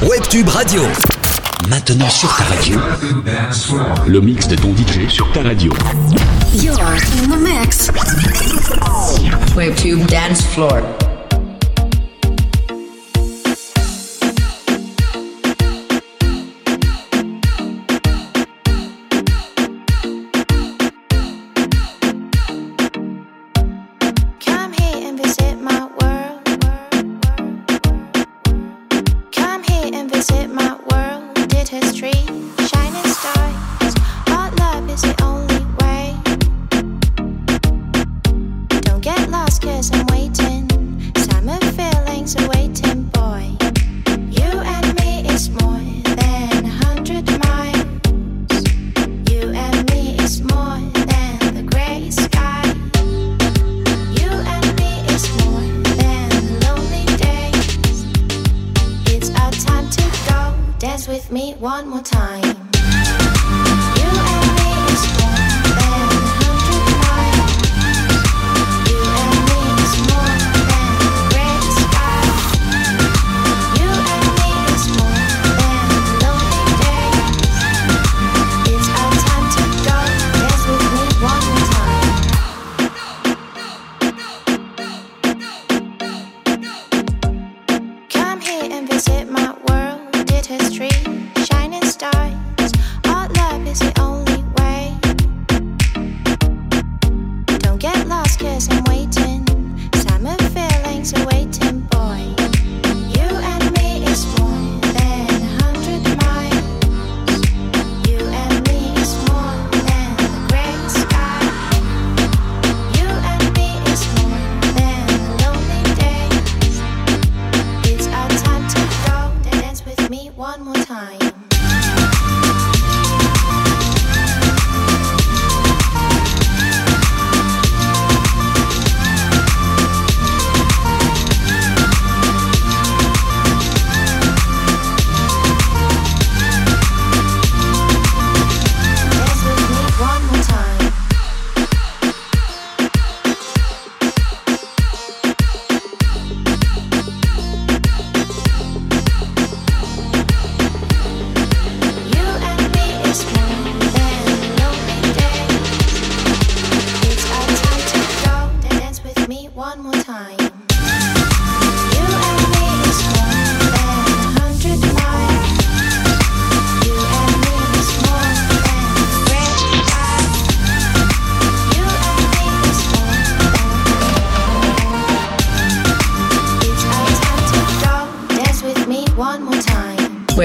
Webtube Radio. Maintenant sur ta radio. Le mix de ton DJ sur ta radio. You're in the mix. Webtube Dance Floor. One more time.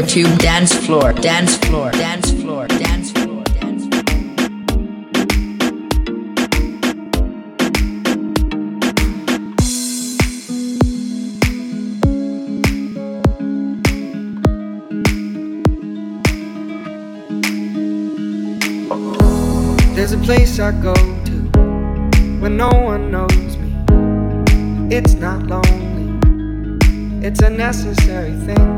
Dance Floor. Dance Floor. Dance Floor. Dance Floor. Dance Floor. There's a place I go to when no one knows me. It's not lonely, it's a necessary thing.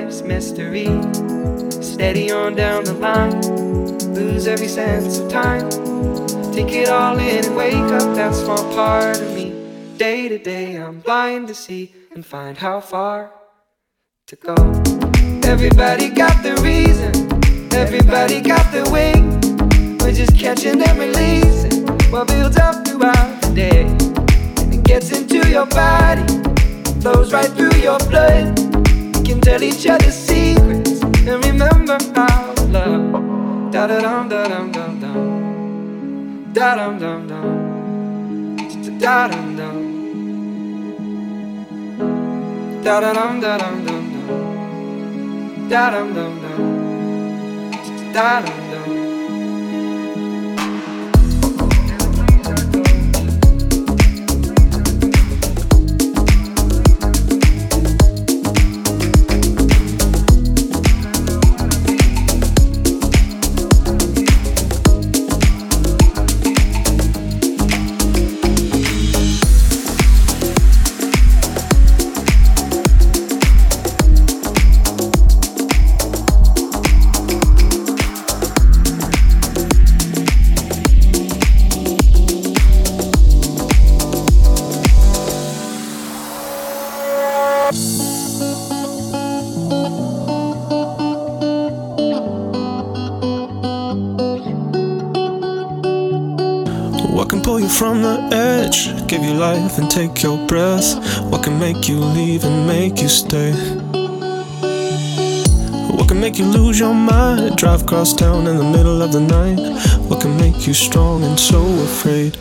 Life's mystery. Steady on down the line, lose every sense of time. Take it all in and wake up that small part of me. Day to day, I'm blind to see and find how far to go. Everybody got the reason, everybody got the way. We're just catching and releasing what builds up throughout the day. And it gets into your body, flows right through your blood. Can tell each other secrets and remember how love. Da da dum da dum dum dum. Da dum dum dum. Da dum dum. Da da dum da dum dum dum. Da dum dum dum. Da dum dum. Life and take your breath? What can make you leave and make you stay? What can make you lose your mind, drive across town in the middle of the night? What can make you strong and so afraid?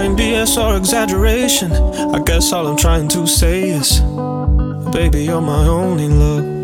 Ain't BS or exaggeration. I guess all I'm trying to say is, baby, you're my only love.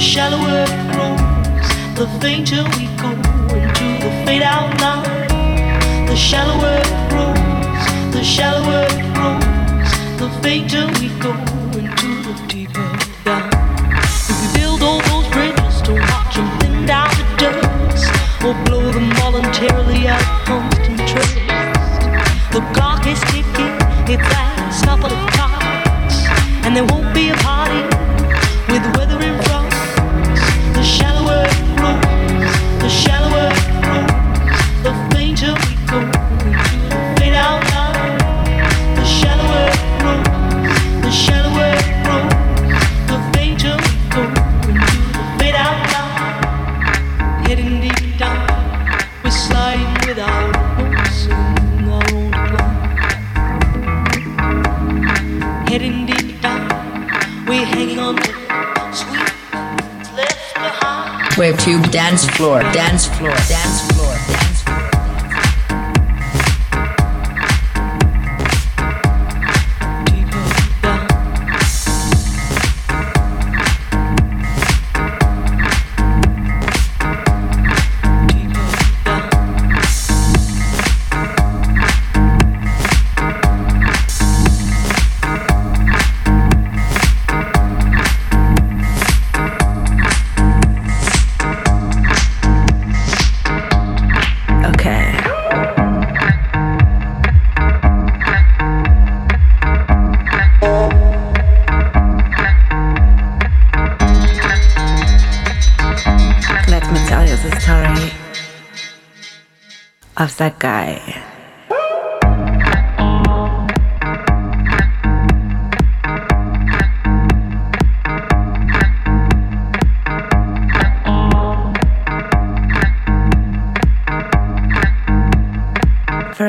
the shallower it grows, the fainter we go into the fade out line. The shallower it grows, the shallower it grows, the fainter we go into the deeper down. If we build all those bridges to watch them thin down to dust, or blow them voluntarily out of constant trust, the clock is ticking, it lasts a couple of clocks, and there won't be a party. Webtube Dance Floor, Dance Floor, Dance Floor.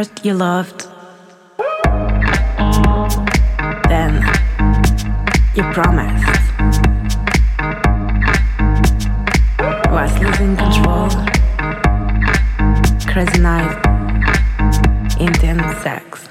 First you loved, then you promised. Was losing control, crazy night, intense sex.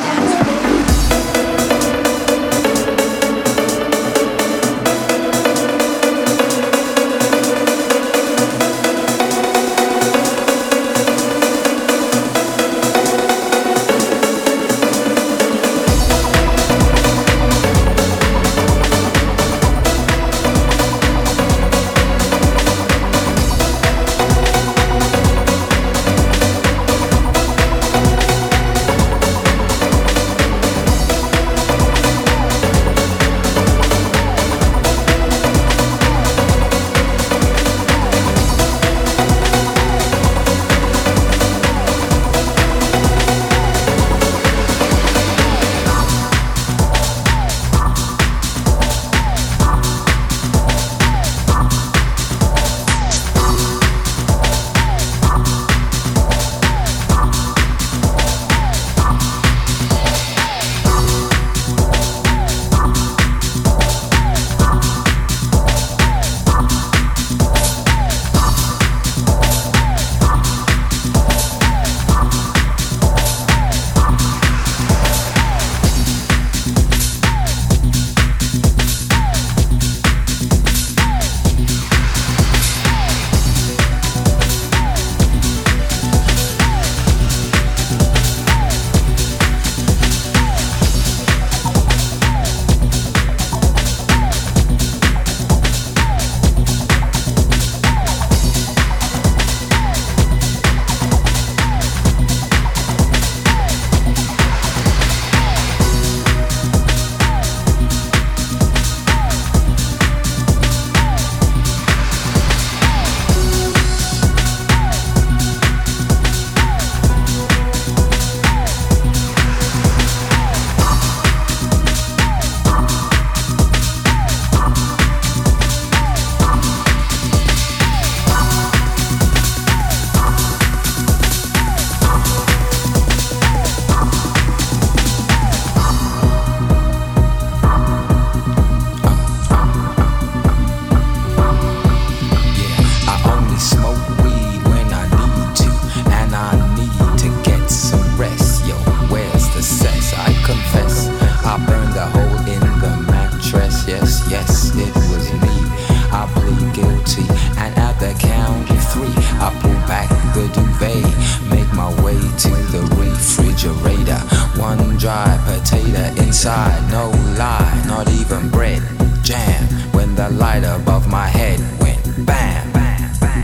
dry potato inside, no lie, not even bread. Jam when the light above my head went bam.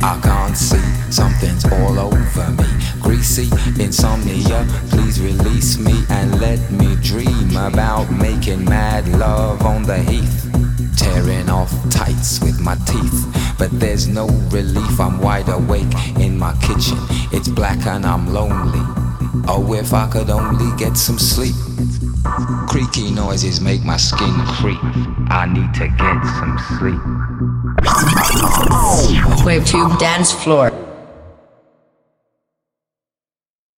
I can't see, something's all over me. Greasy insomnia, please release me and let me dream about making mad love on the heath. Tearing off tights with my teeth, but there's no relief. I'm wide awake in my kitchen. It's black and I'm lonely. Oh, if I could only get some sleep. Creaky noises make my skin creep. I need to get some sleep. Webtube Dance Floor.